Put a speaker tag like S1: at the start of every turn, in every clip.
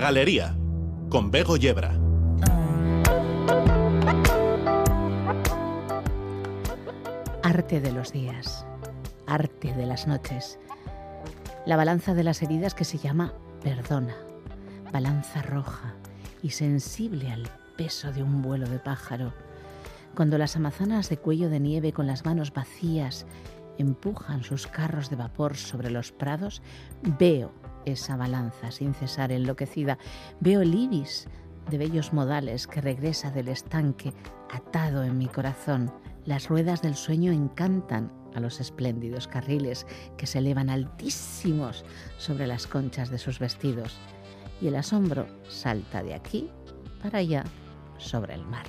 S1: Galería, con Bego Yebra.
S2: Arte de los días, arte de las noches. La balanza de las heridas que se llama perdona, balanza roja y sensible al peso de un vuelo de pájaro. Cuando las amazonas de cuello de nieve con las manos vacías empujan sus carros de vapor sobre los prados, veo esa balanza sin cesar enloquecida. Veo el ibis de bellos modales que regresa del estanque atado en mi corazón. Las ruedas del sueño encantan a los espléndidos carriles que se elevan altísimos sobre las conchas de sus vestidos. Y el asombro salta de aquí para allá sobre el mar.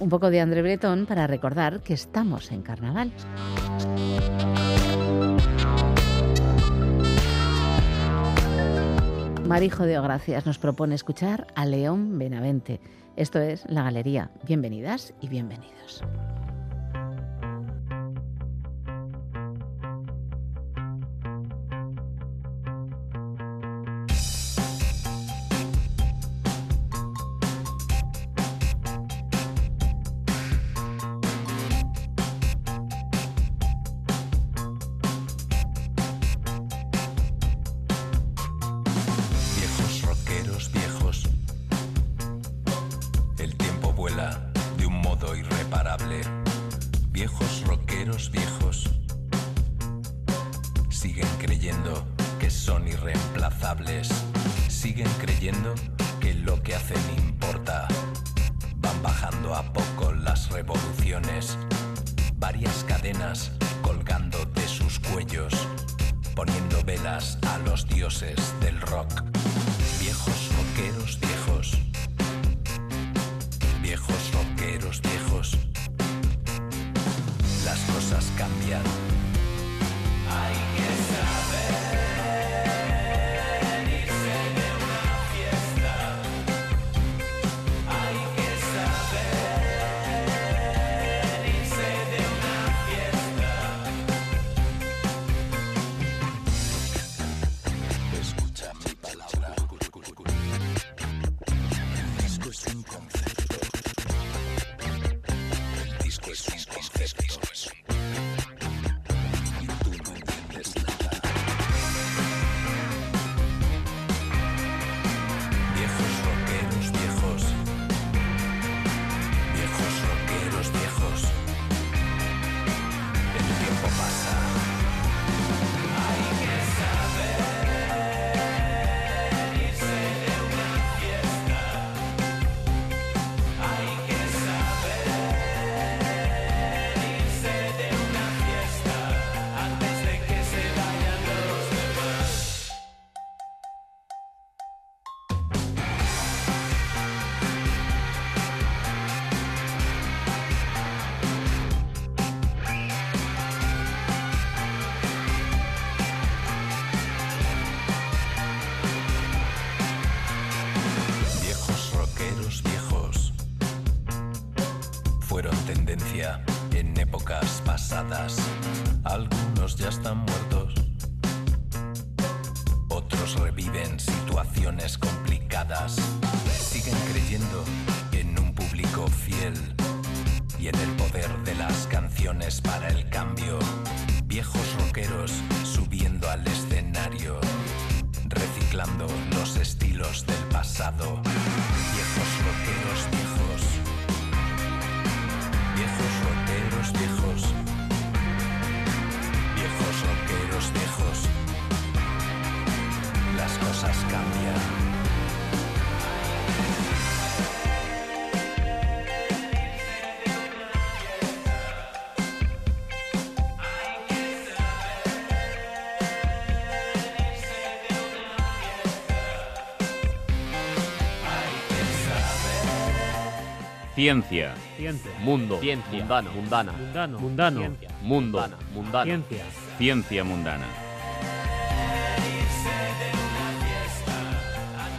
S2: Un poco de André Breton para recordar que estamos en carnaval. Marijo de Ogracias nos propone escuchar a León Benavente. Esto es La Galería. Bienvenidas y bienvenidos.
S3: Ciencia. Mundo.
S4: Ciencia.
S3: Mundano.
S4: Mundana.
S5: Mundano.
S4: Mundano.
S5: Ciencia.
S3: Mundo.
S4: Mundana.
S5: Ciencia.
S3: Ciencia mundana.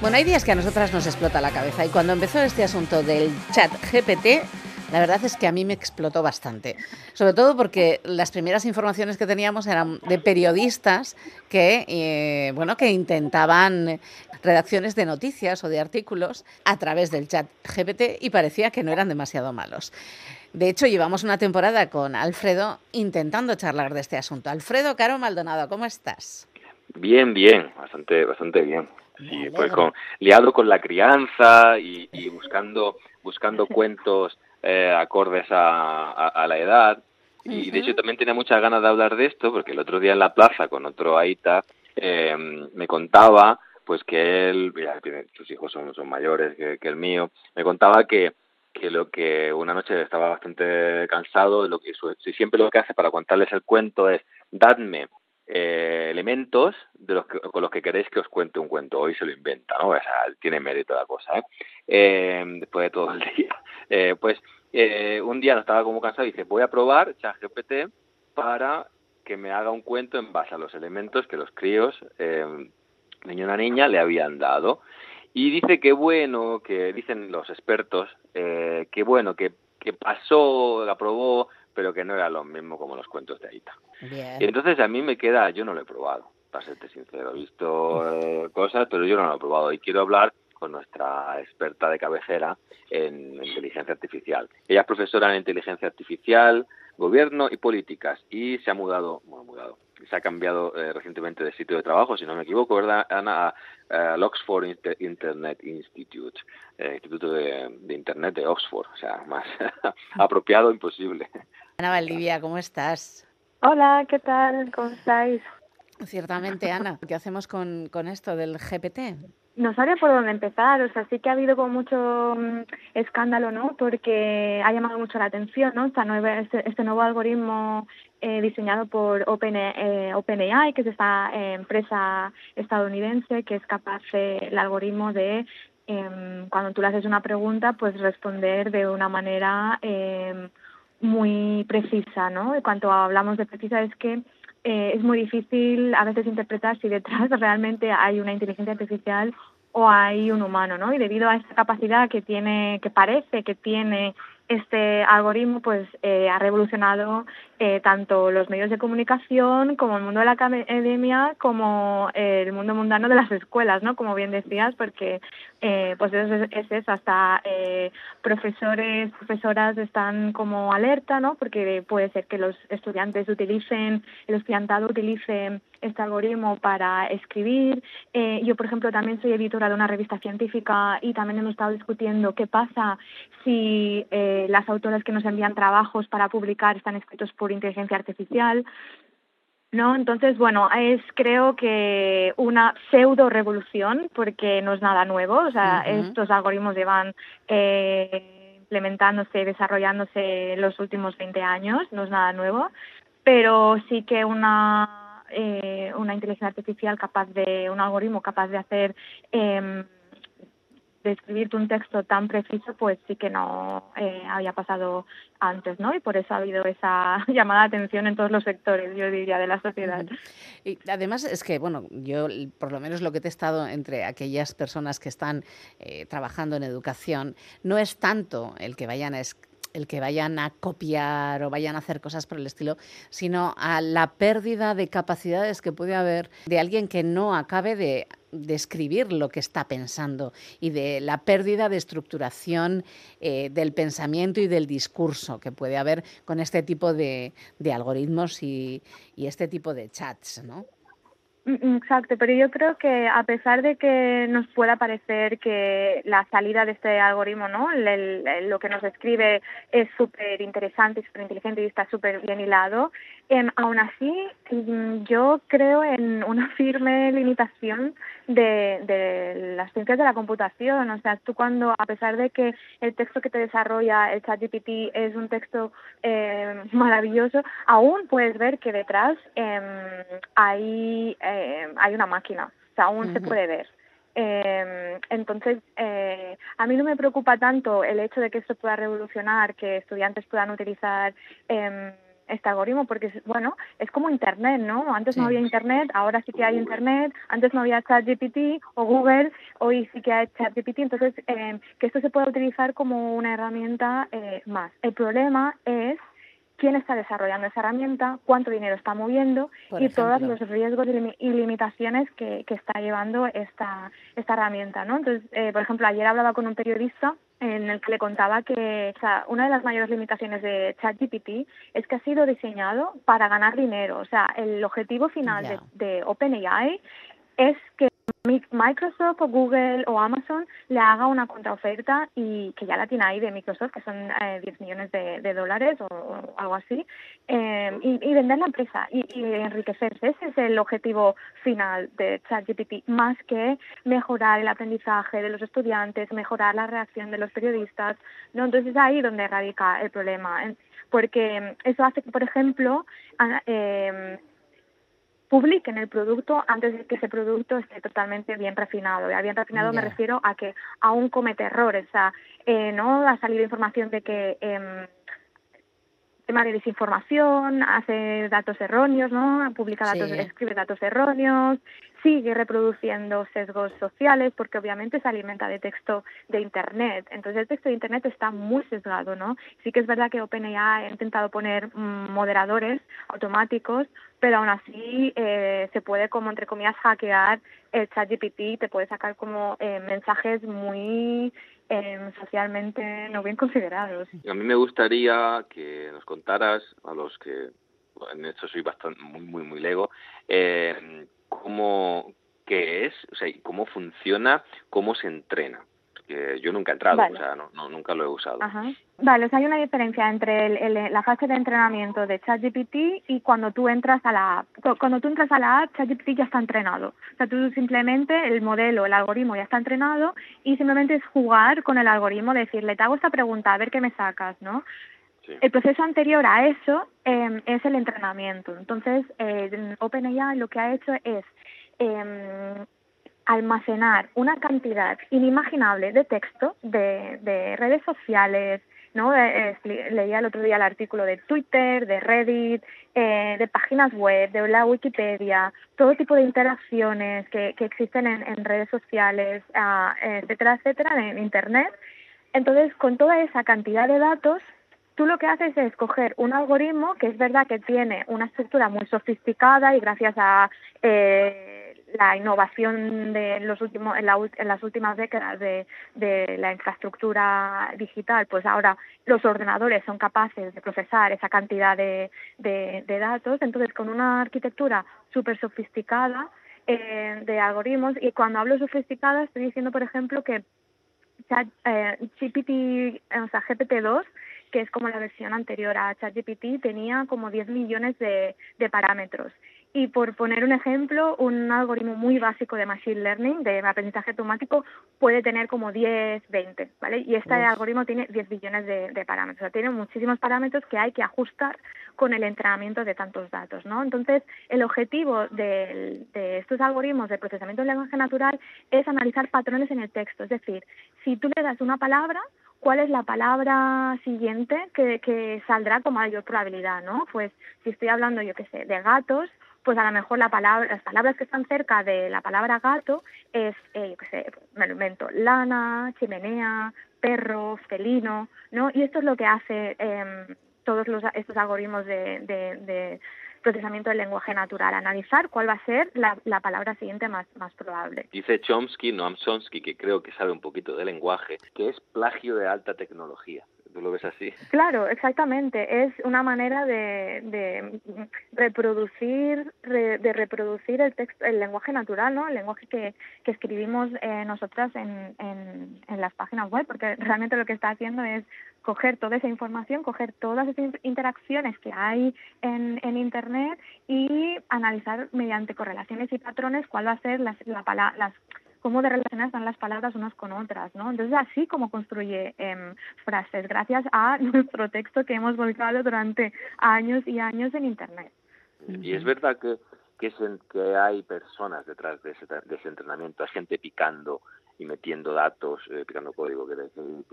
S2: Bueno, hay días que a nosotras nos explota la cabeza y cuando empezó este asunto del chat GPT,
S6: La verdad es que a mí me explotó bastante, sobre todo porque las primeras informaciones que teníamos eran de periodistas que, eh, bueno, que intentaban redacciones de noticias o de artículos a través del chat GPT y parecía que no eran demasiado malos. De hecho, llevamos una temporada con Alfredo intentando charlar de este asunto. Alfredo Caro Maldonado, ¿cómo estás?
S7: Bien, bien, bastante, bastante bien. Sí, pues con, liado con la crianza y, y buscando, buscando cuentos eh, acordes a, la edad. Y de hecho también tenía muchas ganas de hablar de esto, porque el otro día en la plaza con otro Aita eh, me contaba pues que él, ya, sus hijos son, son mayores que, el mío, me contaba que, que lo que una noche estaba bastante cansado, lo que si siempre lo que hace para contarles el cuento es dadme eh, elementos de los con los que queréis que os cuente un cuento. Hoy se lo inventa, ¿no? O sea, tiene mérito la cosa, ¿eh? Eh después de todo el día. Eh, pues eh, un día no estaba como cansado y dice, voy a probar ChatGPT para que me haga un cuento en base a los elementos que los críos, eh, niño y una niña, le habían dado. Y dice que bueno, que dicen los expertos, eh, que bueno, que, que pasó, aprobó, pero que no era lo mismo como los cuentos de Aita. Y entonces a mí me queda, yo no lo he probado, para serte sincero, he visto eh, cosas, pero yo no lo he probado y quiero hablar con nuestra experta de cabecera en inteligencia artificial. Ella es profesora en inteligencia artificial, gobierno y políticas y se ha mudado, bueno, mudado, se ha cambiado eh, recientemente de sitio de trabajo, si no me equivoco, ¿verdad, Ana? Al Oxford Internet Institute, eh, Instituto de, de, Internet de Oxford, o sea, más apropiado imposible.
S6: Ana Valdivia, ¿cómo estás?
S8: Hola, ¿qué tal? ¿Cómo estáis?
S6: Ciertamente, Ana, ¿qué hacemos con, con esto del GPT?
S8: No sabría por dónde empezar, o sea, sí que ha habido como mucho mm, escándalo, ¿no? Porque ha llamado mucho la atención, ¿no? Esta nueva, este, este nuevo algoritmo eh, diseñado por Open, eh, OpenAI, que es esta eh, empresa estadounidense que es capaz el algoritmo de em, cuando tú le haces una pregunta, pues responder de una manera em, muy precisa, ¿no? Y cuando hablamos de precisa es que eh, es muy difícil a veces interpretar si detrás realmente hay una inteligencia artificial o hay un humano, ¿no? Y debido a esta capacidad que tiene, que parece que tiene este algoritmo pues eh, ha revolucionado eh, tanto los medios de comunicación como el mundo de la academia como el mundo mundano de las escuelas no como bien decías porque eh, pues eso es, eso hasta eh, profesores profesoras están como alerta no porque puede ser que los estudiantes utilicen el estudiantado utilice este algoritmo para escribir eh, yo por ejemplo también soy editora de una revista científica y también hemos estado discutiendo qué pasa si eh, las autoras que nos envían trabajos para publicar están escritos por inteligencia artificial. ¿No? Entonces, bueno, es creo que una pseudo revolución porque no es nada nuevo, o sea, estos algoritmos llevan eh, implementándose, desarrollándose los últimos 20 años, no es nada nuevo, pero sí que una eh, una inteligencia artificial capaz de un algoritmo capaz de hacer eh, escribirte un texto tan preciso, pues sí que no eh, había pasado antes, ¿no? Y por eso ha habido esa llamada de atención en todos los sectores, yo diría, de la sociedad.
S6: Y además es que, bueno, yo por lo menos lo que he testado entre aquellas personas que están eh, trabajando en educación, no es tanto el que vayan a el que vayan a copiar o vayan a hacer cosas por el estilo, sino a la pérdida de capacidades que puede haber de alguien que no acabe de describir lo que está pensando y de la pérdida de estructuración eh, del pensamiento y del discurso que puede haber con este tipo de, algoritmos y, y, este tipo de chats, ¿no?
S8: Mm, exacto, pero yo creo que a pesar de que nos pueda parecer que la salida de este algoritmo, ¿no? lo que nos escribe es súper interesante, súper inteligente y está súper bien hilado, eh, aún así mm, yo creo en una firme limitación de, de las ciencias de la computación. O sea, tú cuando, a pesar de que el texto que te desarrolla el ChatGPT es un texto eh, maravilloso, aún puedes ver que detrás eh, hay eh, hay una máquina, o sea, aún se puede ver. Eh, entonces, eh, a mí no me preocupa tanto el hecho de que esto pueda revolucionar, que estudiantes puedan utilizar eh, este algoritmo, porque bueno, es como Internet, ¿no? Antes no había Internet, ahora sí que hay Internet, antes no había ChatGPT o Google, hoy sí que hay ChatGPT, entonces eh, que esto se pueda utilizar como una herramienta eh, más. El problema es quién está desarrollando esa herramienta, cuánto dinero está moviendo y todos los riesgos y limitaciones que, que está llevando esta, esta herramienta. ¿no? Entonces, eh, por ejemplo, ayer hablaba con un periodista en el que le contaba que o sea, una de las mayores limitaciones de ChatGPT es que ha sido diseñado para ganar dinero. O sea, el objetivo final de, de OpenAI es que Microsoft o Google o Amazon le haga una contraoferta y que ya la tiene ahí de Microsoft, que son eh, 10 millones de, dólares o, algo así, eh, y, vender la empresa y, enriquecerse. Ese es el objetivo final de ChatGPT, más que mejorar el aprendizaje de los estudiantes, mejorar la reacción de los periodistas. ¿no? Entonces es ahí donde radica el problema, porque eso hace que, por ejemplo, eh, publiquen el producto antes de que ese producto esté totalmente bien refinado. Y bien refinado me refiero a que aún comete errores, o sea, eh, no ha salido información de que eh, tema de desinformación, hace datos erróneos, ¿no? Publica datos, escribe datos erróneos, sigue reproduciendo sesgos sociales porque obviamente se alimenta de texto de Internet. Entonces el texto de Internet está muy sesgado, ¿no? Sí que es verdad que OpenAI ha intentado poner mm, moderadores automáticos, pero aún así eh, se puede como entre comillas hackear el chat GPT, te puede sacar como eh, mensajes muy eh, socialmente no bien considerados.
S7: A mí me gustaría que nos contaras a los que en esto soy bastante muy muy muy lego eh, cómo qué es, o sea, cómo funciona, cómo se entrena. Porque yo nunca he entrado, o sea, no, no, nunca lo he usado.
S8: Vale, o sea, hay una diferencia entre la fase de entrenamiento de ChatGPT y cuando tú entras a la cuando tú entras a la app, ChatGPT ya está entrenado. O sea, tú simplemente el modelo, el algoritmo ya está entrenado y simplemente es jugar con el algoritmo, decirle, te hago esta pregunta, a ver qué me sacas, ¿no? El proceso anterior a eso em, es el entrenamiento. Entonces, eh, OpenAI lo que ha hecho es eh, almacenar una cantidad inimaginable de texto de, de redes sociales, ¿no? Eh, leía el otro día el artículo de Twitter, de Reddit, eh, de páginas web, de la Wikipedia, todo tipo de interacciones que, que existen en, en redes sociales, uh, etcétera, etcétera, en Internet. Entonces, con toda esa cantidad de datos, tú lo que haces es escoger un algoritmo que es verdad que tiene una estructura muy sofisticada y gracias a eh, la innovación de los últimos en, las últimas décadas de, la infraestructura digital, pues ahora los ordenadores son capaces de procesar esa cantidad de, datos. Entonces, con una arquitectura súper sofisticada eh, de algoritmos, y cuando hablo sofisticada estoy diciendo, por ejemplo, que eh, GPT, o sea, GPT-2 que es como la versión anterior a ChatGPT, tenía como 10 millones de, de parámetros. Y por poner un ejemplo, un algoritmo muy básico de Machine Learning, de aprendizaje automático, puede tener como 10, 20, ¿vale? Y este algoritmo tiene 10 billones de, de, parámetros. O sea, tiene muchísimos parámetros que hay que ajustar con el entrenamiento de tantos datos, ¿no? Entonces, el objetivo de, de estos algoritmos de procesamiento de lenguaje natural es analizar patrones en el texto. Es decir, si tú le das una palabra, cuál es la palabra siguiente que, que saldrá con mayor probabilidad, ¿no? Pues si estoy hablando, yo qué sé, de gatos, pues a lo mejor la palabra, las palabras que están cerca de la palabra gato es, eh, yo qué sé, me lo invento, lana, chimenea, perro, felino, ¿no? Y esto es lo que hace eh, todos los, estos algoritmos de, de, de procesamiento del lenguaje natural, analizar cuál va a ser la, la palabra siguiente más, más probable.
S7: Dice Chomsky, Noam Chomsky, que creo que sabe un poquito de lenguaje, que es plagio de alta tecnología. ¿Tú lo ves así?
S8: Claro, exactamente. Es una manera de, reproducir de reproducir el texto, el lenguaje natural, ¿no? El lenguaje que, escribimos eh, nosotras en, las páginas web, porque realmente lo que está haciendo es coger toda esa información, coger todas esas interacciones que hay en, en Internet y analizar mediante correlaciones y patrones cuál va a ser las, la, las cómo de relacionadas están las palabras unas con otras, ¿no? Entonces así como construye eh, frases, gracias a nuestro texto que hemos volcado durante años y años en Internet.
S7: Y es verdad que, que, que hay personas detrás de ese, de ese entrenamiento, hay gente picando y metiendo datos, eh, picando código,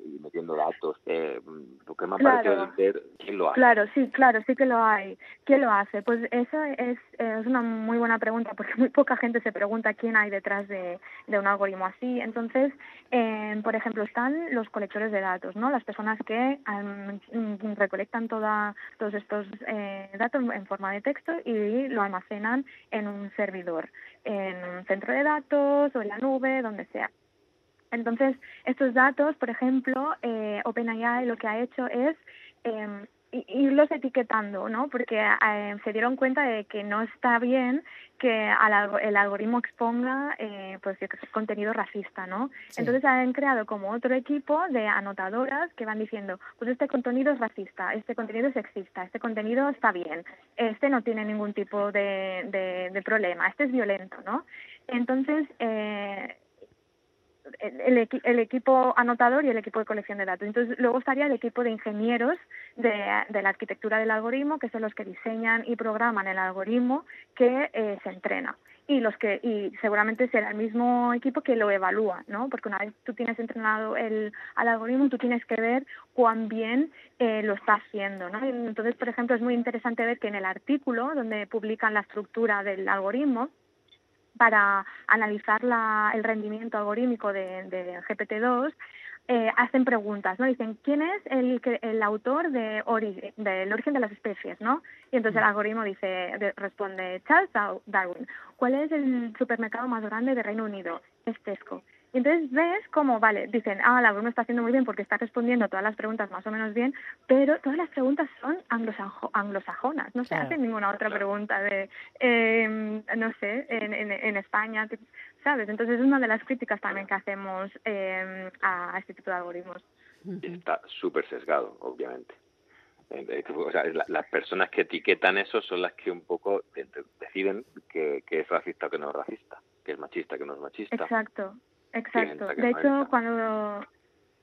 S7: y metiendo datos, eh, lo que me ha parecido ver quién lo hace.
S8: Claro, sí, claro, sí que lo hay. ¿Quién lo hace? Pues esa es, es una muy buena pregunta porque muy poca gente se pregunta quién hay detrás de, de un algoritmo así. Entonces, eh, por ejemplo, están los colectores de datos, ¿no? Las personas que recolectan toda, todos estos eh, datos en forma de texto y lo almacenan en un servidor, en un centro de datos o en la nube, donde sea. Entonces, estos datos, por ejemplo, eh, OpenAI lo que ha hecho es eh, irlos etiquetando, ¿no? Porque eh, se dieron cuenta de que no está bien que el algoritmo exponga eh, pues contenido racista, ¿no? Entonces han creado como otro equipo de anotadoras que van diciendo, pues este contenido es racista, este contenido es sexista, este contenido está bien, este no tiene ningún tipo de, de, problema, este es violento, ¿no? Entonces eh, el, el, equipo anotador y el equipo de colección de datos. Entonces, luego estaría el equipo de ingenieros de, de la arquitectura del algoritmo, que son los que diseñan y programan el algoritmo que eh, se entrena. Y, los que, y seguramente será el mismo equipo que lo evalúa, ¿no? Porque una vez tú tienes entrenado el, al algoritmo, tú tienes que ver cuán bien eh, lo está haciendo, ¿no? Entonces, por ejemplo, es muy interesante ver que en el artículo donde publican la estructura del algoritmo, para analizar la, el rendimiento algorítmico de, de GPT-2, eh, hacen preguntas, ¿no? Dicen, ¿quién es el, el autor de del origen de las especies, ¿no? Y entonces el mm. algoritmo dice, responde, Charles Darwin. ¿Cuál es el supermercado más grande de Reino Unido? Es Tesco. Y entonces ves cómo, vale, dicen, ah, la alumno está haciendo muy bien porque está respondiendo todas las preguntas más o menos bien, pero todas las preguntas son anglosajonas, no se hace ninguna otra pregunta de, eh, no sé, en, en, España, ¿sabes? Entonces es una de las críticas también que hacemos eh, a este tipo de algoritmos.
S7: Está súper sesgado, obviamente. Eh, o sea, las personas que etiquetan eso son las que un poco deciden que, que es racista o que no es racista, que es machista o que no es machista.
S8: Exacto. Exacto. De hecho, cuando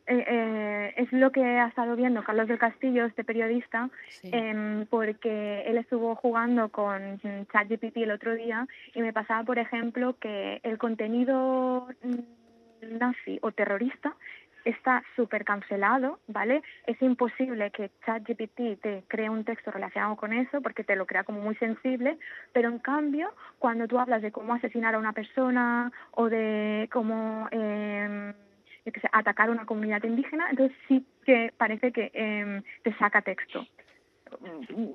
S8: eh, eh, es lo que ha estado viendo Carlos del Castillo, este periodista, em, porque él estuvo jugando con ChatGPT el otro día y me pasaba, por ejemplo, que el contenido nazi o terrorista está súper cancelado, ¿vale? Es imposible que ChatGPT te cree un texto relacionado con eso porque te lo crea como muy sensible, pero en cambio, cuando tú hablas de cómo asesinar a una persona o de cómo eh, atacar a una comunidad indígena, entonces sí que parece que eh, te saca texto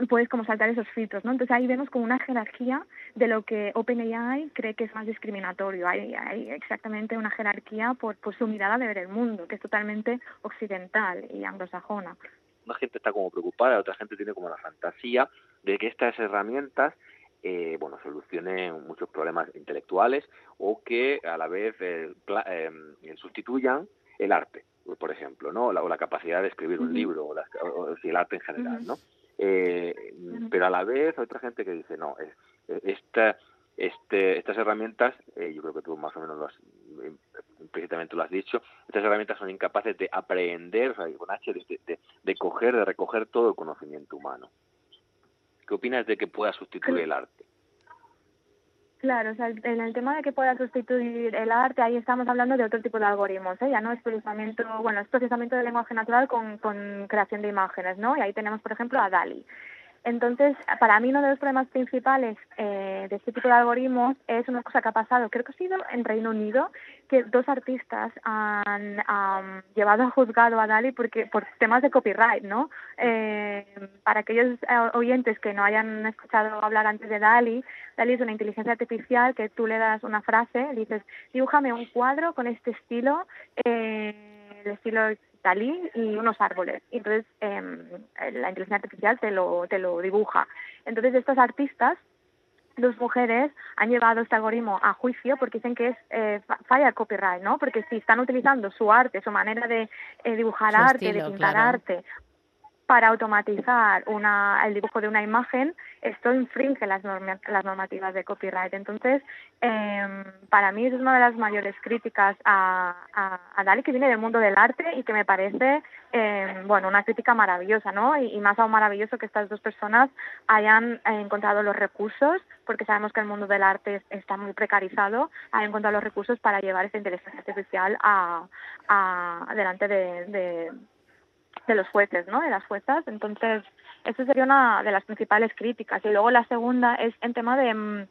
S8: puedes como saltar esos filtros, ¿no? Entonces ahí vemos como una jerarquía de lo que OpenAI cree que es más discriminatorio. Hay, hay exactamente una jerarquía por, por su mirada de ver el mundo, que es totalmente occidental y anglosajona.
S7: Una gente está como preocupada, otra gente tiene como la fantasía de que estas herramientas eh, bueno, solucionen muchos problemas intelectuales o que a la vez eh, eh, sustituyan el arte, por ejemplo, ¿no? La, o la capacidad de escribir un libro o, el arte en general, ¿no? Eh, pero a la vez hay otra gente que dice, no, esta, este, estas herramientas, eh, yo creo que tú más o menos lo has, implícitamente lo has dicho, estas herramientas son incapaces de aprender, o sea, con H, de, de, coger, de recoger todo el conocimiento humano. ¿Qué opinas de que pueda sustituir el arte?
S8: Claro, o sea, en el tema de que pueda sustituir el arte, ahí estamos hablando de otro tipo de algoritmos, ¿eh? ya no es procesamiento, bueno, es procesamiento de lenguaje natural con, con creación de imágenes, ¿no? Y ahí tenemos, por ejemplo, a DALI. Entonces, para mí uno de los problemas principales eh, de este tipo de algoritmos es una cosa que ha pasado, creo que ha sido en Reino Unido, que dos artistas han, llevado a juzgado a Dali porque por temas de copyright, ¿no? Eh, para aquellos eh, oyentes que no hayan escuchado hablar antes de Dali, Dali es una inteligencia artificial que tú le das una frase, dices, dibújame un cuadro con este estilo, eh, el estilo Dalí y unos árboles. Y entonces em, la inteligencia artificial te lo, te lo dibuja. Entonces estos artistas, dos mujeres, han llevado este algoritmo a juicio porque dicen que es eh, falla copyright, ¿no? Porque si están utilizando su arte, su manera de eh, dibujar arte, de pintar arte, para automatizar una, el dibujo de una imagen, esto infringe las, las normativas de copyright. Entonces, eh, para mí es una de las mayores críticas a, a, a Dali, que viene del mundo del arte y que me parece, eh, bueno, una crítica maravillosa, ¿no? Y, más aún maravilloso que estas dos personas hayan encontrado los recursos, porque sabemos que el mundo del arte está muy precarizado, hayan encontrado los recursos para llevar esta inteligencia artificial a, delante de, de de los jueces, ¿no? De las juezas. Entonces, esa sería una de las principales críticas. Y luego la segunda es en tema de mm,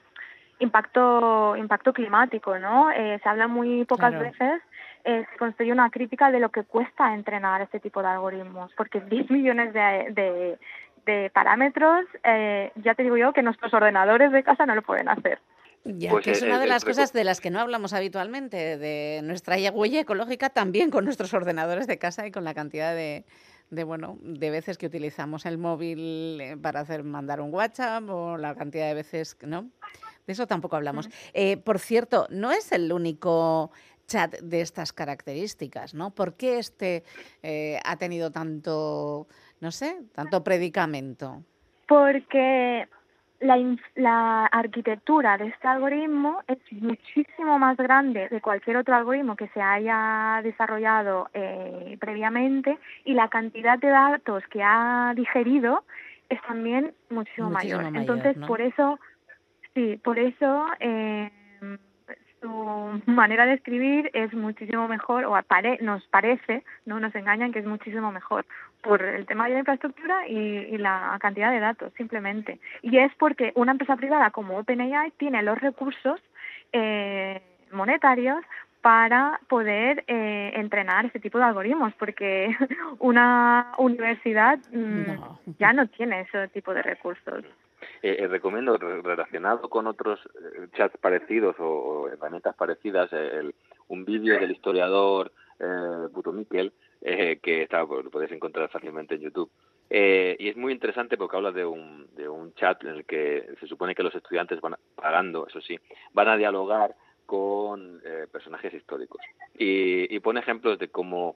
S8: impacto impacto climático, ¿no? Eh, se habla muy pocas
S6: Claro.
S8: veces, eh, se construye una crítica de lo que cuesta entrenar este tipo de algoritmos, porque 10 millones de, de, de parámetros, eh, ya te digo yo que nuestros ordenadores de casa no lo pueden hacer.
S6: Ya,
S7: Pues
S6: que es
S7: el-
S6: una de
S7: el
S6: las cosas de las que no hablamos habitualmente, de nuestra huella ecológica también con nuestros ordenadores de casa y con la cantidad de, de bueno, de veces que utilizamos el móvil eh, para hacer mandar un WhatsApp o la cantidad de veces, que- ¿no? De eso tampoco hablamos. Eh, por cierto, no es el único chat de estas características, ¿no? ¿Por qué este eh, ha tenido tanto, no sé, tanto predicamento?
S8: Porque la, la arquitectura de este algoritmo es muchísimo más grande de cualquier otro algoritmo que se haya desarrollado eh, previamente y la cantidad de datos que ha digerido es también muchísimo,
S6: Muchísimo
S8: mayor.
S6: mayor,
S8: Entonces,
S6: ¿no?
S8: por eso, sí, por eso eh, su manera de escribir es muchísimo mejor, o apare- nos parece, no nos engañan que es muchísimo mejor por el tema de la infraestructura y, y la cantidad de datos, simplemente. Y es porque una empresa privada como OpenAI tiene los recursos eh, monetarios para poder eh, entrenar este tipo de algoritmos, porque una universidad mm,
S6: No.
S8: ya no tiene ese tipo de recursos.
S7: Eh, eh, recomiendo, re- relacionado con otros eh, chats parecidos o, herramientas parecidas, eh, el- un vídeo del historiador eh, Puto Miquel, eh, que está, pues, lo podéis encontrar fácilmente en YouTube. Eh, y es muy interesante porque habla de un, de un chat en el que se supone que los estudiantes van pagando, eso sí, van a dialogar con eh, personajes históricos. Y, y pone ejemplos de cómo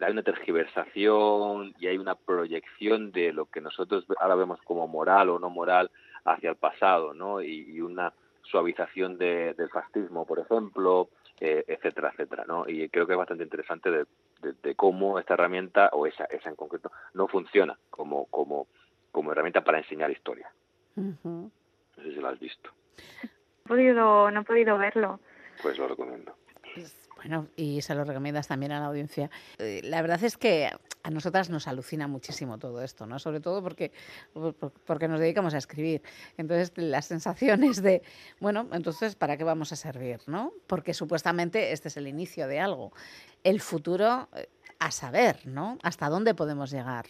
S7: hay una tergiversación y hay una proyección de lo que nosotros ahora vemos como moral o no moral hacia el pasado, ¿no? Y, y una suavización de- del fascismo, por ejemplo, eh, etcétera, etcétera, ¿no? Y creo que es bastante interesante de, de- de cómo esta herramienta, o esa, esa en concreto, no funciona como, como, como herramienta para enseñar historia.
S6: Ujú.
S7: No sé si lo has visto,
S8: No he podido, no he podido verlo.
S7: pues lo recomiendo.
S6: Pues, Bueno, y se lo recomiendas también a la audiencia. Eh, La verdad es que a nosotras nos alucina muchísimo todo esto, ¿no? Sobre todo porque, por- por- porque nos dedicamos a escribir. Entonces, las sensaciones de, bueno, entonces, ¿para qué vamos a servir, no? Porque supuestamente este es el inicio de algo. El futuro, eh, a saber, ¿no? ¿Hasta dónde podemos llegar?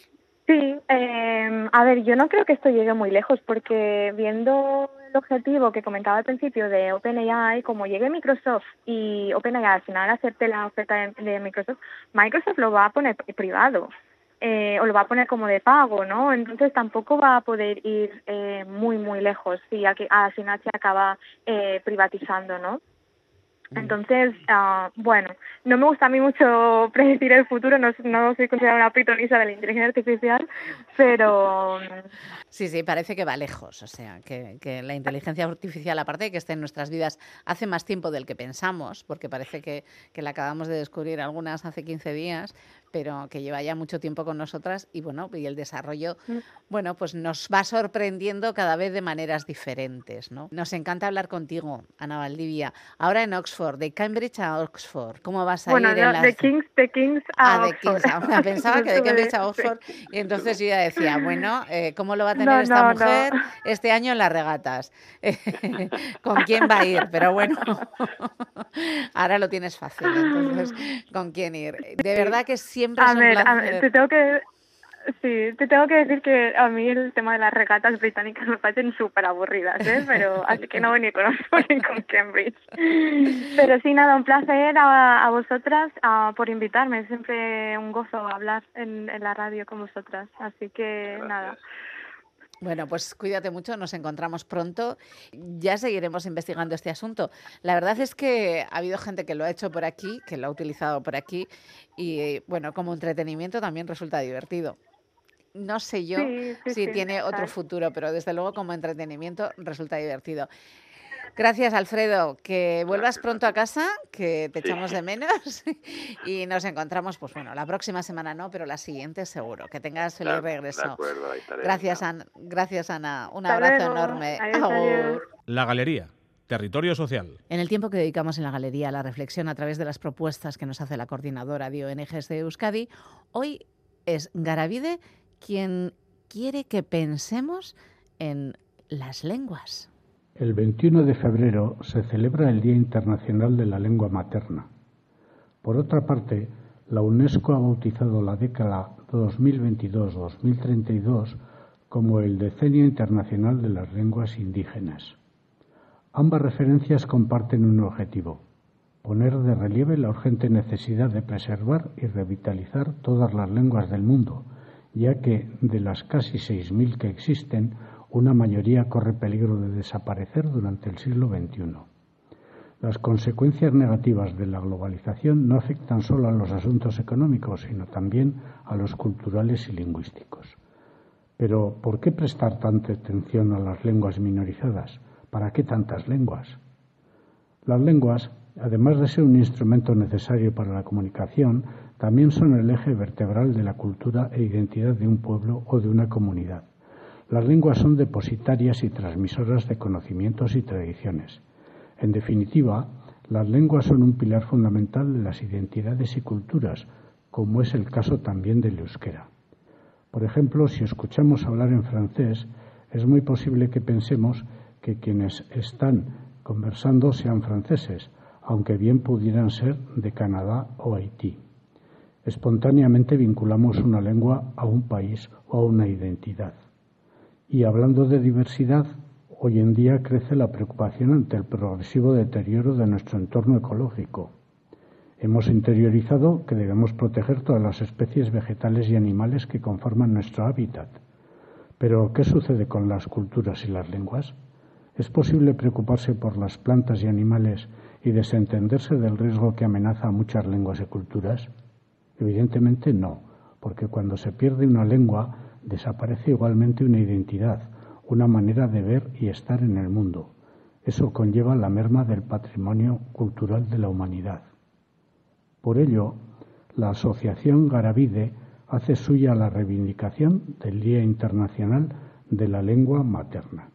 S8: Sí, eh, a ver, yo no creo que esto llegue muy lejos porque viendo objetivo que comentaba al principio de OpenAI, como llegue Microsoft y OpenAI al final acepte la oferta de, de Microsoft, Microsoft lo va a poner privado eh, o lo va a poner como de pago, ¿no? Entonces tampoco va a poder ir eh, muy, muy lejos si al final se acaba eh, privatizando, ¿no? Entonces, ah, bueno, no me gusta a mí mucho predecir el futuro, no, no soy considerada una pitonisa de la inteligencia artificial, pero
S6: Sí, sí, parece que va lejos. O sea, que, que la inteligencia artificial, aparte de que esté en nuestras vidas hace más tiempo del que pensamos, porque parece que, que la acabamos de descubrir algunas hace 15 días, pero que lleva ya mucho tiempo con nosotras y bueno, y el desarrollo,
S8: Mm.
S6: bueno, pues nos va sorprendiendo cada vez de maneras diferentes, ¿no? Nos encanta hablar contigo, Ana Valdivia. Ahora en Oxford, de Cambridge a Oxford, ¿cómo vas a
S8: bueno,
S6: ir en
S8: no,
S6: las...
S8: de Kings, de Kings a
S6: Ah, de
S8: Oxford.
S6: Kings. Ah, Pensaba que de Cambridge a
S8: sí.
S6: Oxford. Y entonces yo ya decía, bueno, eh, ¿cómo lo va a tener
S8: No,
S6: esta
S8: no, no.
S6: mujer este año en las regatas? ¿Con quién va a ir? Pero bueno, ahora lo tienes fácil. Entonces, ¿con quién ir? De verdad que siempre
S8: A
S6: es un
S8: ver, a ver, te tengo que sí, te tengo que decir que a mí el tema de las regatas británicas me parecen súper aburridas, ¿eh? Pero así que no voy ni con ni con Cambridge. Pero sí, nada, un placer a, a vosotras a, por invitarme. Es siempre un gozo hablar en, en la radio con vosotras. Así que nada.
S6: Bueno, pues cuídate mucho, nos encontramos pronto. Ya seguiremos investigando este asunto. La verdad es que ha habido gente que lo ha hecho por aquí, que lo ha utilizado por aquí, y bueno, como entretenimiento también resulta divertido. no sé yo si tiene otro futuro, pero desde luego como entretenimiento resulta divertido. Gracias, Alfredo. Que vuelvas pronto a casa, que te echamos de menos y nos encontramos, pues bueno, la próxima semana no, pero la siguiente seguro. Que tengas feliz regreso. Gracias, Ana. Gracias, Ana. Un abrazo enorme.
S1: La Galería. Territorio social.
S6: En el tiempo que dedicamos en la galería a la reflexión a través de las propuestas que nos hace la coordinadora de ONGs de Euskadi, hoy es Garavide quien quiere que pensemos en las lenguas.
S9: El 21 de febrero se celebra el Día Internacional de la Lengua Materna. Por otra parte, la UNESCO ha bautizado la década 2022-2032 como el Decenio Internacional de las Lenguas Indígenas. Ambas referencias comparten un objetivo, poner de relieve la urgente necesidad de preservar y revitalizar todas las lenguas del mundo, ya que de las casi 6.000 que existen, una mayoría corre peligro de desaparecer durante el siglo XXI. Las consecuencias negativas de la globalización no afectan solo a los asuntos económicos, sino también a los culturales y lingüísticos. Pero, ¿por qué prestar tanta atención a las lenguas minorizadas? ¿Para qué tantas lenguas? Las lenguas, además de ser un instrumento necesario para la comunicación, también son el eje vertebral de la cultura e identidad de un pueblo o de una comunidad. Las lenguas son depositarias y transmisoras de conocimientos y tradiciones. En definitiva, las lenguas son un pilar fundamental de las identidades y culturas, como es el caso también del euskera. Por ejemplo, si escuchamos hablar en francés, es muy posible que pensemos que quienes están conversando sean franceses, aunque bien pudieran ser de Canadá o Haití. Espontáneamente vinculamos una lengua a un país o a una identidad. Y hablando de diversidad, hoy en día crece la preocupación ante el progresivo deterioro de nuestro entorno ecológico. Hemos interiorizado que debemos proteger todas las especies vegetales y animales que conforman nuestro hábitat. Pero, ¿qué sucede con las culturas y las lenguas? ¿Es posible preocuparse por las plantas y animales y desentenderse del riesgo que amenaza a muchas lenguas y culturas? Evidentemente no, porque cuando se pierde una lengua, desaparece igualmente una identidad, una manera de ver y estar en el mundo. Eso conlleva la merma del patrimonio cultural de la humanidad. Por ello, la Asociación Garavide hace suya la reivindicación del Día Internacional de la Lengua Materna.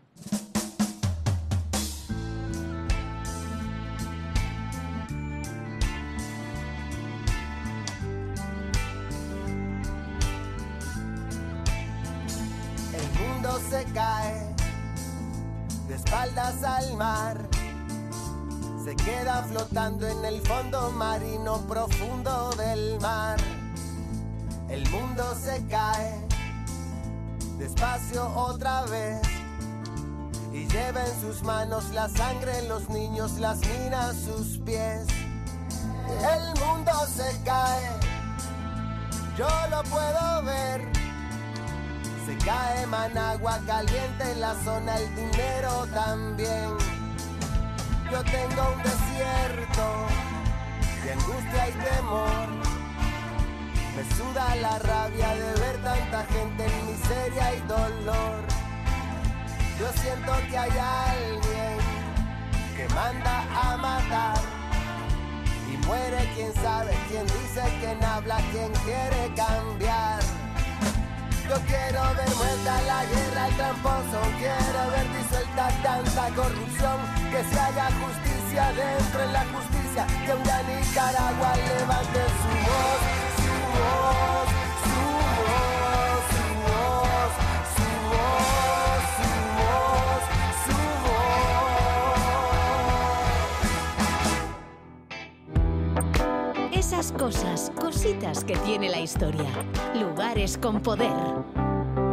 S10: Y lleva en sus manos la sangre, los niños, las minas, sus pies. El mundo se cae, yo lo puedo ver se cae Managua caliente en la zona, el dinero también. Yo tengo un desierto de angustia y temor. Me suda la rabia de ver tanta gente en miseria y dolor. Yo siento que hay alguien que manda a matar. Y muere quien sabe, quien dice, quien habla, quien quiere cambiar. Yo quiero ver muerta la guerra, el tramposo. Quiero ver disuelta tanta corrupción. Que se haga justicia dentro de la justicia. Que un día Nicaragua levante su voz, su voz,
S11: Esas cosas, cositas que tiene la historia. Lugares con poder.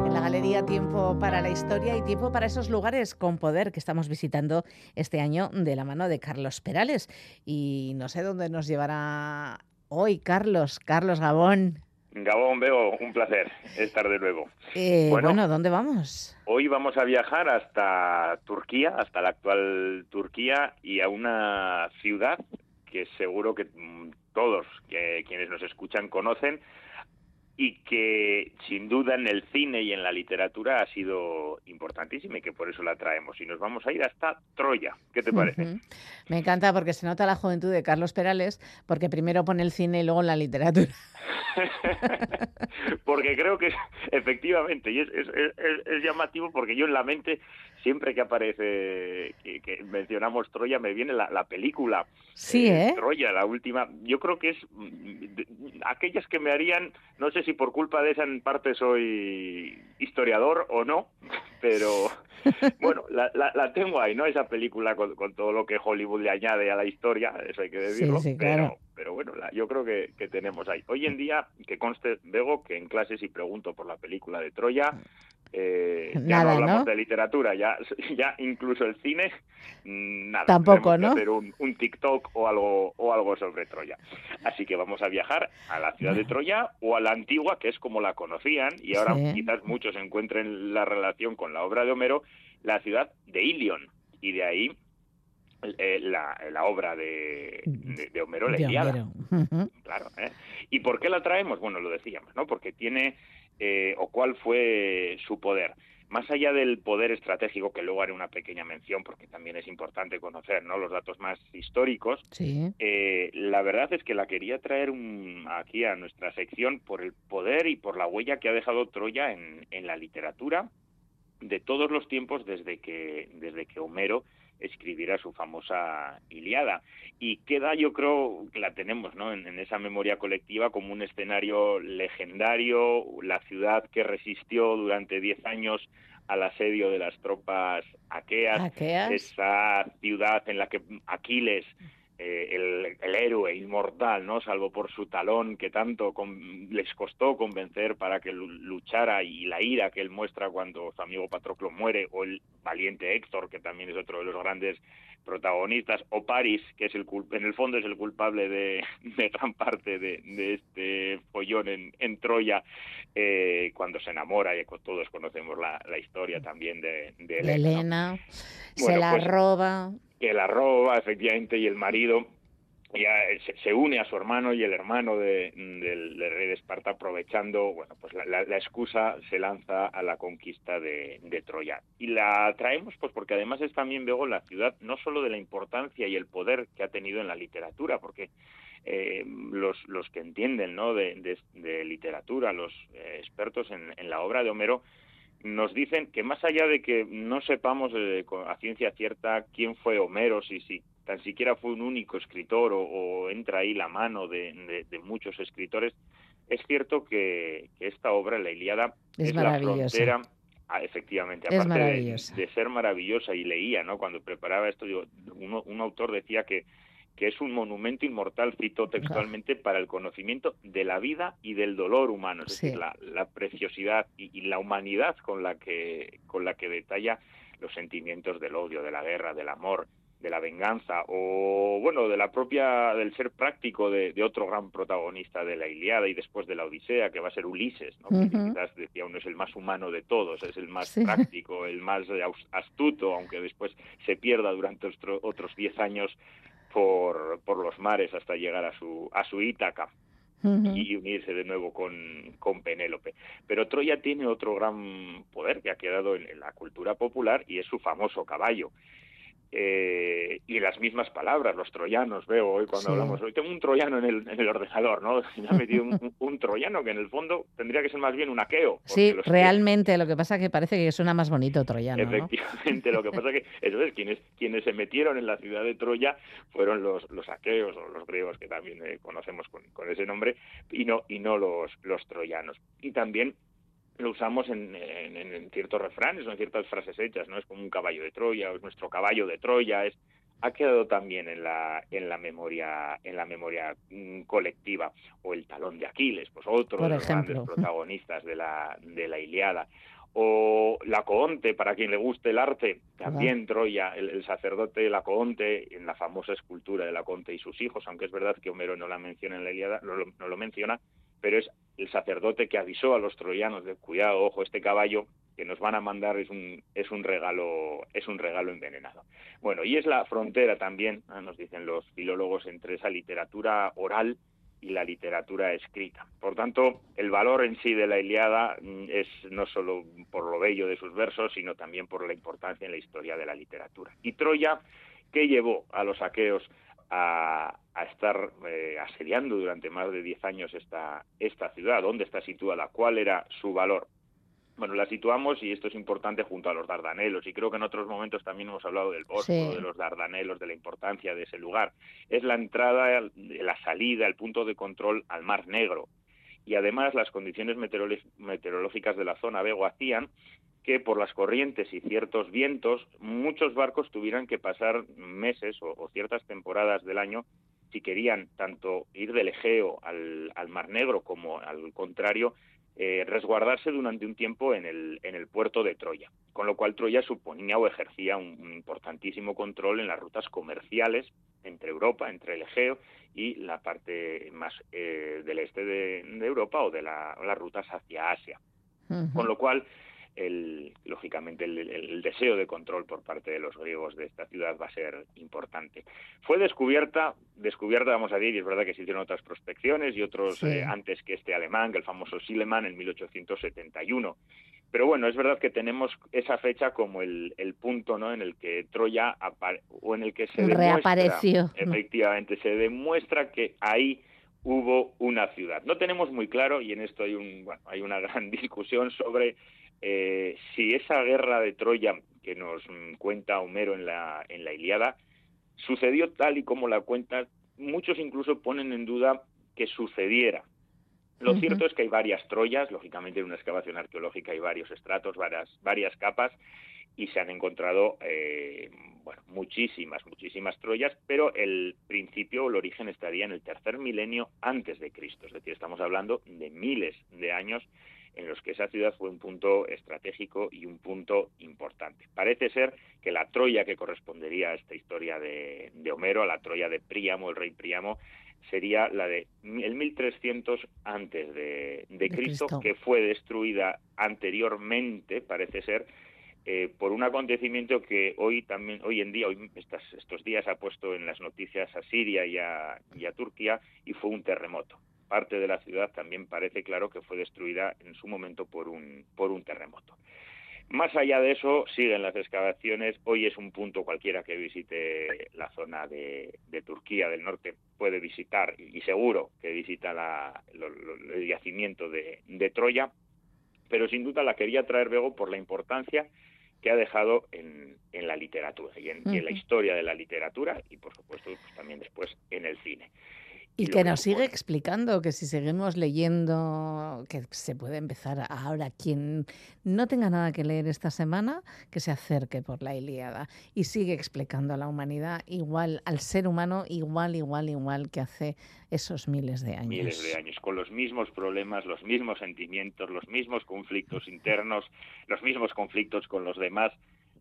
S6: En la galería Tiempo para la Historia y tiempo para esos lugares con poder que estamos visitando este año de la mano de Carlos Perales. Y no sé dónde nos llevará hoy Carlos, Carlos Gabón.
S12: Gabón, veo un placer estar de nuevo.
S6: Eh, bueno, ¿dónde vamos?
S12: Hoy vamos a viajar hasta Turquía, hasta la actual Turquía y a una ciudad que seguro que todos quienes nos escuchan conocen, y que sin duda en el cine y en la literatura ha sido importantísima y que por eso la traemos. Y nos vamos a ir hasta Troya. ¿Qué te parece?
S6: Me encanta porque se nota la juventud de Carlos Perales, porque primero pone el cine y luego la literatura.
S12: porque creo que efectivamente, y es, es, llamativo porque yo en la mente, siempre que aparece, que, mencionamos Troya, me viene la, película.
S6: Sí, eh,
S12: ¿eh? Troya, la última. Yo creo que es mm, aquellas que me harían, no sé si por culpa de esa en parte soy historiador o no, pero bueno, la, la, tengo ahí, ¿no? Esa película con, todo lo que Hollywood le añade a la historia, eso hay que decirlo. pero, pero bueno, yo creo que, que, tenemos ahí. Hoy en día, que conste, Bego, que en clases y pregunto por la película de Troya, eh, ya no hablamos de literatura, ya, ya incluso el cine, mm, nada.
S6: Tampoco, ¿no?
S12: hacer un, un, TikTok o algo, o algo sobre Troya. Así que vamos a viajar a la ciudad de Troya o a la antigua, que es como la conocían, y ahora quizás muchos encuentren la relación con la obra de Homero, la ciudad de Ilion. Y de ahí eh, la, la, obra de, de, Homero, la Iliada. Claro. ¿eh? ¿Y por qué la traemos? Bueno, lo decíamos, ¿no? Porque tiene eh, o cuál fue su poder. Más allá del poder estratégico, que luego haré una pequeña mención porque también es importante conocer ¿no? los datos más históricos, eh, la verdad es que la quería traer aquí a nuestra sección por el poder y por la huella que ha dejado Troya en, en la literatura de todos los tiempos desde que, desde que Homero escribiera su famosa Iliada. Y queda, yo creo, que la tenemos ¿no? en, esa memoria colectiva como un escenario legendario, la ciudad que resistió durante diez años al asedio de las tropas aqueas, esa ciudad en la que Aquiles eh, el, héroe inmortal, ¿no? Salvo por su talón que tanto les costó convencer para que luchara y la ira que él muestra cuando su amigo Patroclo muere, o el valiente Héctor, que también es otro de los grandes protagonistas, o Paris, que es el en el fondo es el culpable de, gran parte de, este follón en, Troya, eh, cuando se enamora, y todos conocemos la, historia también de,
S6: Elena. se la pues, roba
S12: que la roba efectivamente y el marido ya se, une a su hermano y el hermano de, del, rey de Esparta aprovechando bueno pues la, excusa se lanza a la conquista de, Troya y la traemos pues porque además es también luego la ciudad no solo de la importancia y el poder que ha tenido en la literatura porque eh, los, los que entienden ¿no? de, literatura los eh, expertos en, en la obra de Homero nos dicen que más allá de que no sepamos eh, a ciencia cierta quién fue Homero, si, si tan siquiera fue un único escritor o, entra ahí la mano de, muchos escritores, es cierto que, esta obra, la Iliada, es, la frontera ah, efectivamente, aparte de, ser maravillosa y leía, ¿no? Cuando preparaba esto, digo, un autor decía que que es un monumento inmortal, cito textualmente, para el conocimiento de la vida y del dolor humano, es decir, la, preciosidad y, la humanidad con la que con la que detalla los sentimientos del odio, de la guerra, del amor, de la venganza o bueno de la propia del ser práctico de, otro gran protagonista de la Iliada y después de la Odisea que va a ser Ulises ¿no? quizás decía uno es el más humano de todos es el más práctico el más astuto aunque después se pierda durante otros diez años por, por los mares hasta llegar a su, a su Ítaca. y unirse de nuevo con, con Penélope. Pero Troya tiene otro gran poder que ha quedado en la cultura popular y es su famoso caballo. Eh, y las mismas palabras, los troyanos, veo hoy cuando hablamos, hoy tengo un troyano en el, en el ordenador, ¿no? Me ha metido un, troyano que en el fondo tendría que ser más bien un aqueo.
S6: Sí, realmente, lo que pasa es que parece que suena más bonito troyano.
S12: Efectivamente, lo que pasa es que, eso es, quienes, quienes se metieron en la ciudad de Troya fueron los, los aqueos o los griegos, que también eh, conocemos con, con, ese nombre, y no, y no los, los troyanos. Y también lo usamos en, en, ciertos refranes o en ciertas frases hechas, ¿no? Es como un caballo de Troya, o es nuestro caballo de Troya, es ha quedado también en la en la memoria en la memoria mm, colectiva. O el talón de Aquiles, pues otro de los grandes protagonistas de la de la Iliada. O Lacoonte, para quien le guste el arte, también Troya, el, sacerdote Lacoonte, en la famosa escultura de Lacoonte y sus hijos, aunque es verdad que Homero no la menciona en la Iliada, no lo menciona, pero es el sacerdote que avisó a los troyanos de cuidado, ojo, este caballo que nos van a mandar es un, es un regalo, es un regalo envenenado. Bueno, y es la frontera también, nos dicen los filólogos, entre esa literatura oral y la literatura escrita. Por tanto, el valor en sí de la Iliada mm, es no solo por lo bello de sus versos, sino también por la importancia en la historia de la literatura. Y Troya, ¿qué llevó a los aqueos a, estar eh, asediando durante más de diez años esta, esta ciudad? ¿Dónde está situada? ¿Cuál era su valor? Bueno, la situamos, y esto es importante, junto a los Dardanelos, y creo que en otros momentos también hemos hablado del Bósforo, de los Dardanelos, de la importancia de ese lugar. Es la entrada, la salida, el punto de control al Mar Negro. Y además las condiciones meteorológicas de la zona Bego hacían que por las corrientes y ciertos vientos muchos barcos tuvieran que pasar meses o, ciertas temporadas del año si querían tanto ir del Egeo al, al Mar Negro como al contrario eh, resguardarse durante un tiempo en el, en el puerto de Troya, con lo cual Troya suponía o ejercía un, importantísimo control en las rutas comerciales entre Europa, entre el Egeo y la parte más eh, del este de, Europa o de las rutas hacia Asia. Con lo cual, el, lógicamente el, deseo de control por parte de los griegos de esta ciudad va a ser importante. Fue descubierta, descubierta vamos a decir, y es verdad que se hicieron otras prospecciones y otros eh, antes que este alemán, que el famoso Sileman en 1871. Pero bueno, es verdad que tenemos esa fecha como el, punto ¿no? en el que Troya o en el que se
S6: reapareció.
S12: efectivamente, se demuestra que ahí hubo una ciudad. No tenemos muy claro, y en esto hay, un, bueno, hay una gran discusión sobre eh, si esa guerra de Troya que nos cuenta Homero en la, en la Iliada sucedió tal y como la cuenta, muchos incluso ponen en duda que sucediera. Lo cierto es que hay varias Troyas, lógicamente en una excavación arqueológica hay varios estratos, varias, varias capas, y se han encontrado eh, bueno, muchísimas, muchísimas Troyas, pero el principio o el origen estaría en el tercer milenio antes de Cristo, es decir, estamos hablando de miles de años en los que esa ciudad fue un punto estratégico y un punto importante. Parece ser que la Troya que correspondería a esta historia de, Homero, a la Troya de Príamo, el rey Príamo, sería la de el 1300 antes de, Cristo, que fue destruida anteriormente, parece ser, eh, por un acontecimiento que hoy también, hoy en día, hoy estos días ha puesto en las noticias a Siria y a Turquía, y fue un terremoto parte de la ciudad también parece claro que fue destruida en su momento por un, por un terremoto. Más allá de eso, siguen las excavaciones. Hoy es un punto cualquiera que visite la zona de, Turquía del norte puede visitar, y seguro que visita la, el yacimiento de, Troya, pero sin duda la quería traer luego por la importancia que ha dejado en, la literatura y en, la historia de la literatura y, por supuesto, pues, también después en el cine.
S6: Y que nos sigue explicando que si seguimos leyendo, que se puede empezar ahora, quien no tenga nada que leer esta semana, que se acerque por la Ilíada y sigue explicando a la humanidad igual, al ser humano igual, igual, igual que hace esos miles de años.
S12: Miles de años, con los mismos problemas, los mismos sentimientos, los mismos conflictos internos, los mismos conflictos con los demás.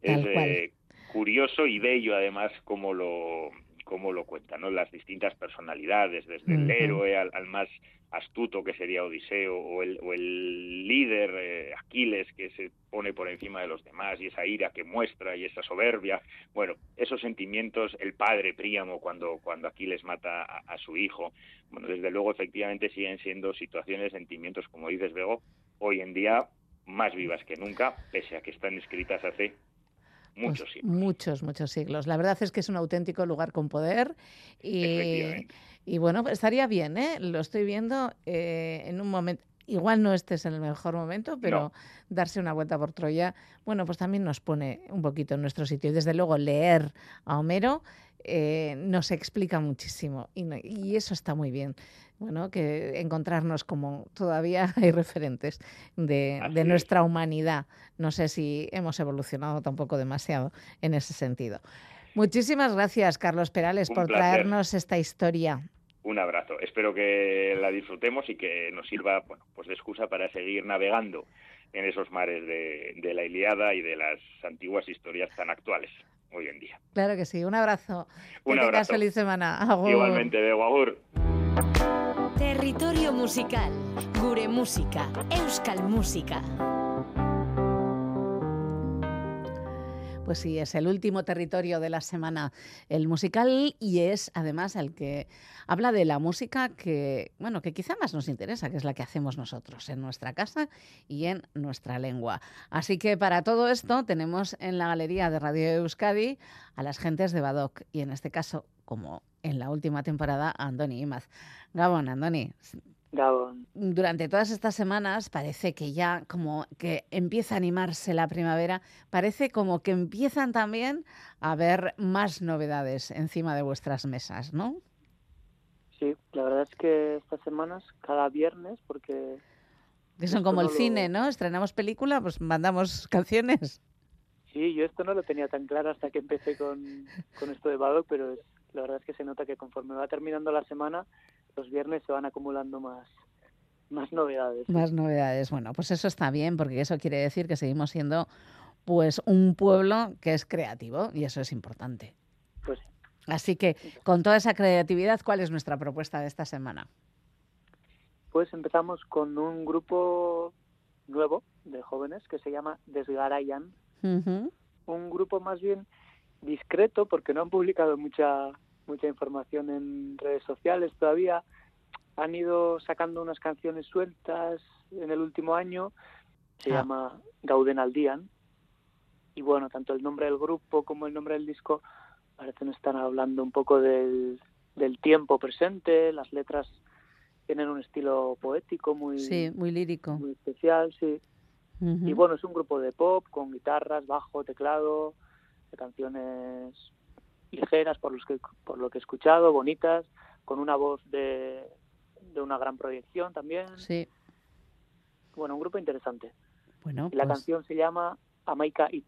S12: es eh, curioso y bello además como lo cómo lo cuentan, ¿no? Las distintas personalidades, desde el héroe al, más astuto que sería Odiseo, o el, o el líder eh, Aquiles que se pone por encima de los demás, y esa ira que muestra, y esa soberbia. Bueno, esos sentimientos, el padre Príamo cuando, cuando Aquiles mata a, su hijo, bueno, desde luego efectivamente siguen siendo situaciones, sentimientos, como dices, Bego, hoy en día más vivas que nunca, pese a que están escritas hace Muchos pues siglos.
S6: Muchos, muchos siglos. La verdad es que es un auténtico lugar con poder y, y bueno, estaría bien, ¿eh? Lo estoy viendo eh, en un momento. Igual no este es el mejor momento, pero darse una vuelta por Troya, bueno, pues también nos pone un poquito en nuestro sitio. Y desde luego leer a Homero eh, nos explica muchísimo y, y, eso está muy bien bueno, que encontrarnos como todavía hay referentes de, nuestra humanidad. No sé si hemos evolucionado tampoco demasiado en ese sentido. Muchísimas gracias, Carlos Perales, por traernos esta historia.
S12: Un abrazo. Espero que la disfrutemos y que nos sirva bueno, pues de excusa para seguir navegando en esos mares de, la Iliada y de las antiguas historias tan actuales hoy en día.
S6: Claro que sí. Un abrazo. Un
S12: abrazo.
S6: feliz semana.
S12: Igualmente, de Agur.
S11: Territorio musical, gure música, euskal música.
S6: Pues sí, es el último territorio de la semana, el musical, y es además el que habla de la música que, bueno, que quizá más nos interesa, que es la que hacemos nosotros en nuestra casa y en nuestra lengua. Así que para todo esto tenemos en la galería de Radio Euskadi a las gentes de Badoc, y en este caso, como en la última temporada, a Andoni Imaz. Gabón, Andoni, durante todas estas semanas parece que ya como que empieza a animarse la primavera, parece como que empiezan también a haber más novedades encima de vuestras mesas, ¿no?
S13: Sí, la verdad es que estas semanas, cada viernes, porque...
S6: Que son como el cine, ¿no? Estrenamos película, pues mandamos canciones.
S13: Sí, yo esto no lo tenía tan claro hasta que empecé con, con esto de Badoc, pero la verdad es que se nota que conforme va terminando la semana, los viernes se van acumulando más, más novedades.
S6: Más novedades. Bueno, pues eso está bien, porque eso quiere decir que seguimos siendo pues un pueblo que es creativo y eso es importante.
S13: Pues
S6: Así que con toda esa creatividad, ¿cuál es nuestra propuesta de esta semana?
S13: Pues empezamos con un grupo nuevo de jóvenes que se llama Desgarayan. Un grupo más bien discreto porque no han publicado mucha mucha información en redes sociales todavía. Han ido sacando unas canciones sueltas en el último año, se ah. llama Gauden al Y bueno, tanto el nombre del grupo como el nombre del disco parecen estar hablando un poco del, del tiempo presente, las letras tienen un estilo poético muy,
S6: sí, muy lírico.
S13: Muy especial, sí. Y bueno, es un grupo de pop con guitarras, bajo, teclado, de canciones ligeras por, los que, por lo que he escuchado, bonitas, con una voz de, de una gran proyección también.
S6: Sí.
S13: Bueno, un grupo interesante.
S6: Bueno,
S13: la
S6: pues
S13: canción se llama Amaika It's.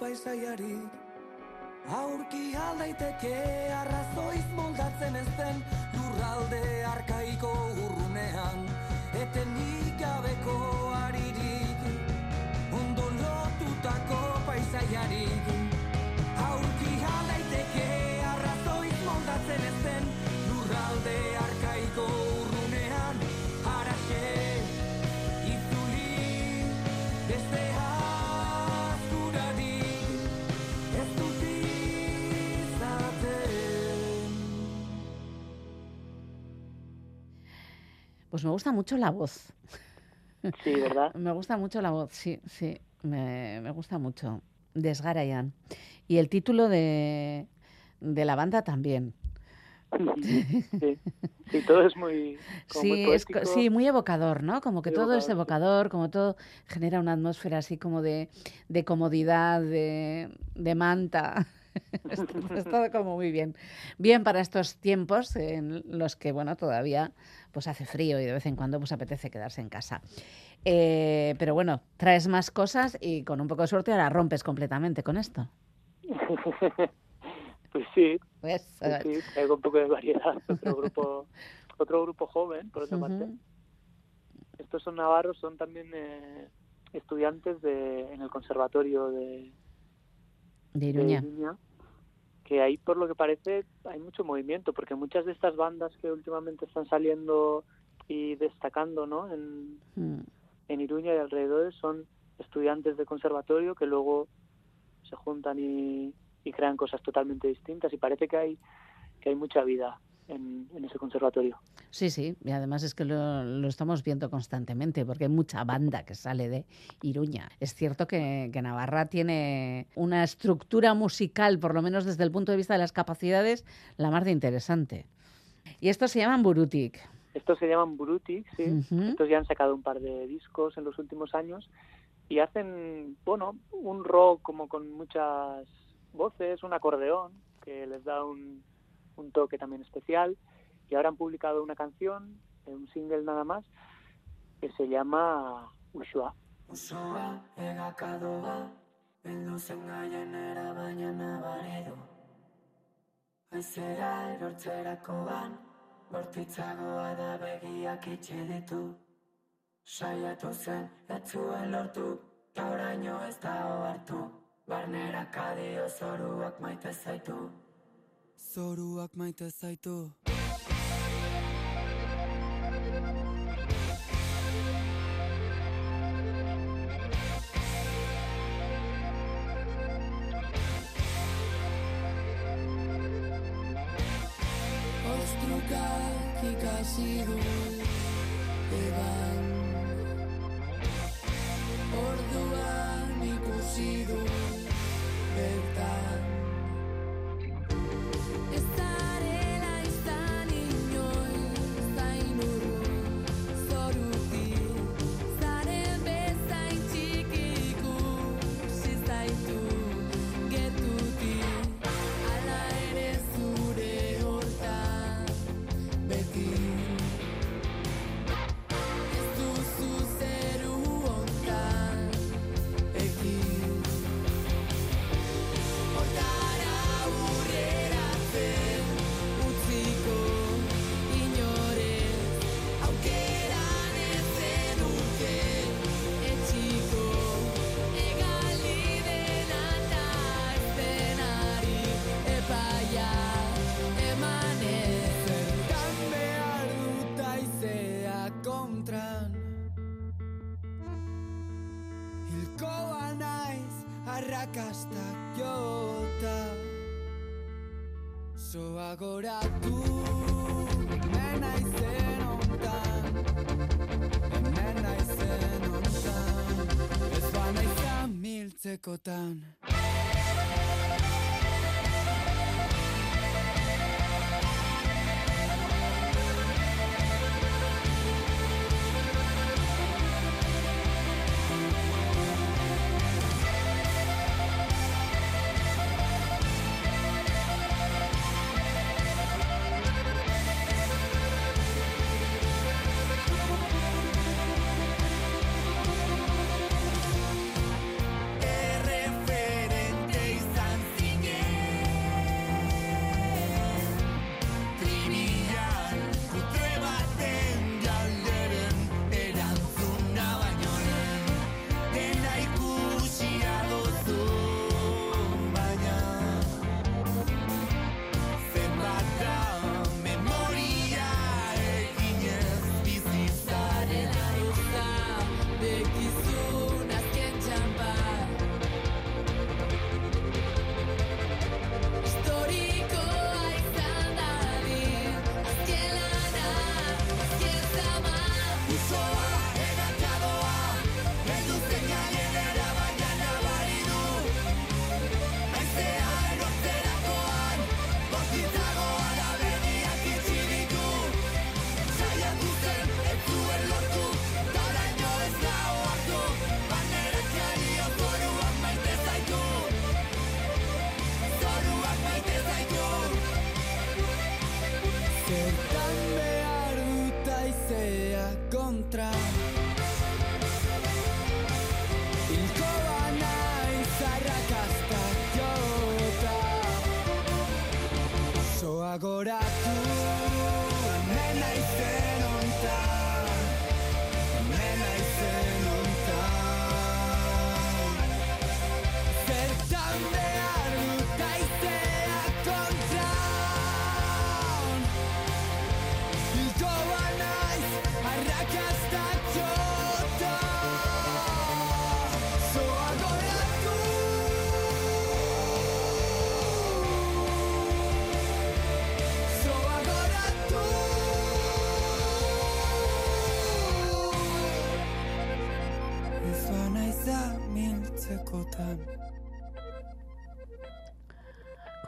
S14: Paisaiari. Aurki aldaiteke arrazoiz moldatzen ez den Lurralde arkaiko
S6: Pues me gusta mucho la voz.
S13: Sí, ¿verdad?
S6: me gusta mucho la voz, sí, sí. Me, gusta mucho. Desgarayan. Y el título de, de la banda también.
S13: Sí, todo es muy.
S6: Sí, muy sí, muy evocador, ¿no? Como que todo es evocador, como todo genera una atmósfera así como de, de comodidad, de, de manta. Está todo como muy bien. Bien para estos tiempos en los que, bueno, todavía pues hace frío y de vez en cuando pues apetece quedarse en casa. Eh, pero bueno, traes más cosas y con un poco de suerte ahora rompes completamente con esto.
S13: pues sí, pues, sí, traigo un poco de variedad. Otro grupo, otro grupo joven, por otra parte. Estos son navarros, son también eh, estudiantes de, en el conservatorio de,
S6: de Iruña.
S13: que ahí por lo que parece hay mucho movimiento porque muchas de estas bandas que últimamente están saliendo y destacando ¿no? en, mm. en Iruña y alrededores son estudiantes de conservatorio que luego se juntan y, y crean cosas totalmente distintas y parece que hay que hay mucha vida en, ese conservatorio.
S6: Sí, sí, y además es que lo, estamos viendo constantemente porque hay mucha banda que sale de Iruña. Es cierto que, Navarra tiene una estructura musical, por lo menos desde el punto de vista de las capacidades, la más de interesante. Y estos se llaman Burutik.
S13: Estos se llaman Burutik, sí. Estos ya han sacado un par de discos en los últimos años y hacen, bueno, un rock como con muchas voces, un acordeón que les da un, un toque también especial y ahora han publicado una canción, un single nada más, que se llama Ushua. Ushua. Aizera erortzerako ban, bortitzagoa da begiak itxe ditu. Saiatu zen, ez zuen lortu, ta oraino ez da hartu. Barnera kadio zoruak maite zaitu. Zoruak maite zaitu arrakastak jota Zoa gora du
S14: Hemen aizen ontan Hemen aizen ontan Ez baina miltzekotan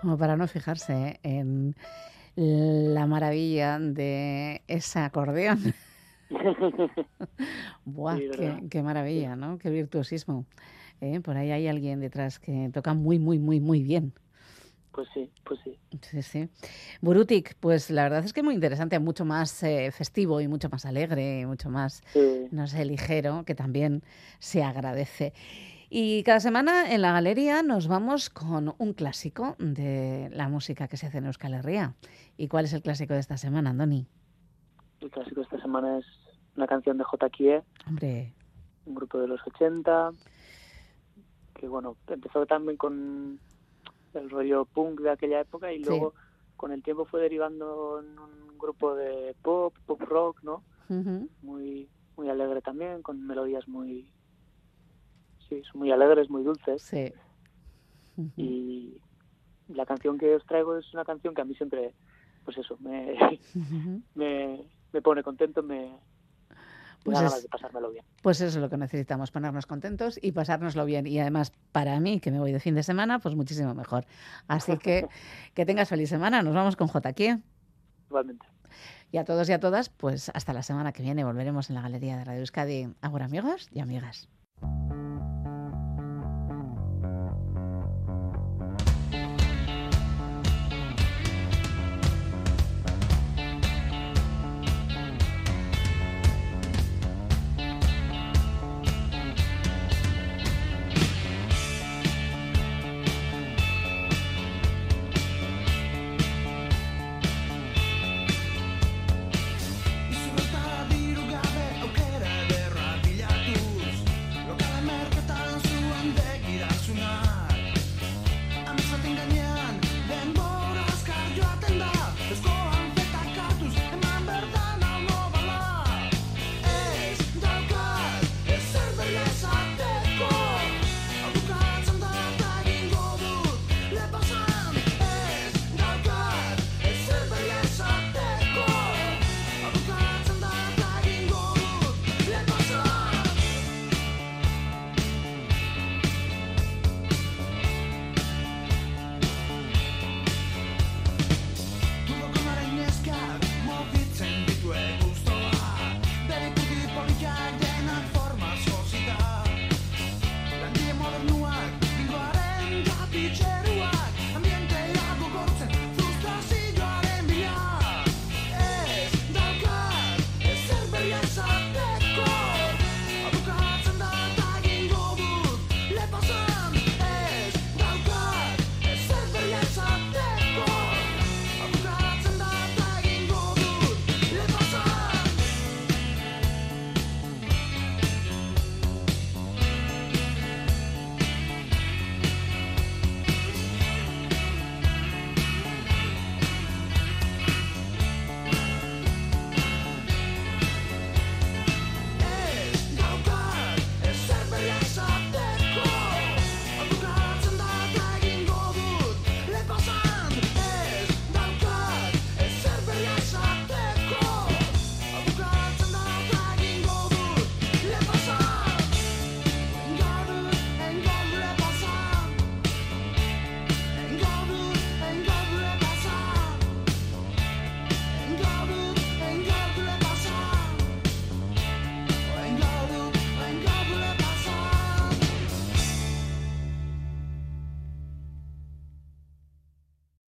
S6: Como para no fijarse en la maravilla de ese acordeón. Buah, qué, maravilla, ¿no? Qué virtuosismo. ¿eh? Por ahí hay alguien detrás que toca muy, muy, muy, muy bien.
S13: Pues sí, pues sí.
S6: Sí, sí. Burutik, pues la verdad es que muy interesante, mucho más eh, festivo y mucho más alegre, mucho más, no sé, ligero, que también se agradece. Y cada semana en la galería nos vamos con un clásico de la música que se hace en Euskal Herria. ¿Y cuál es el clásico de esta semana, Andoni?
S13: El clásico de esta semana es una canción de J. Kie.
S6: Hombre.
S13: Un grupo de los 80. Que bueno, empezó también con el rollo punk de aquella época y luego con el tiempo fue derivando en un grupo de pop, pop rock, ¿no? Muy muy alegre también, con melodías muy sí, muy alegres, muy dulces.
S6: Sí.
S13: Y la canción que os traigo es una canción que a mí siempre, pues eso, me, me, me, pone contento, me, pues de pasármelo bien.
S6: Pues eso es lo que necesitamos, ponernos contentos y pasárnoslo bien. Y además, para mí, que me voy de fin de semana, pues muchísimo mejor. Así que que tengas feliz semana. Nos vamos con J.
S13: Igualmente.
S6: Y a todos y a todas, pues hasta la semana que viene volveremos en la Galería de Radio Euskadi. Ahora, amigos y amigas.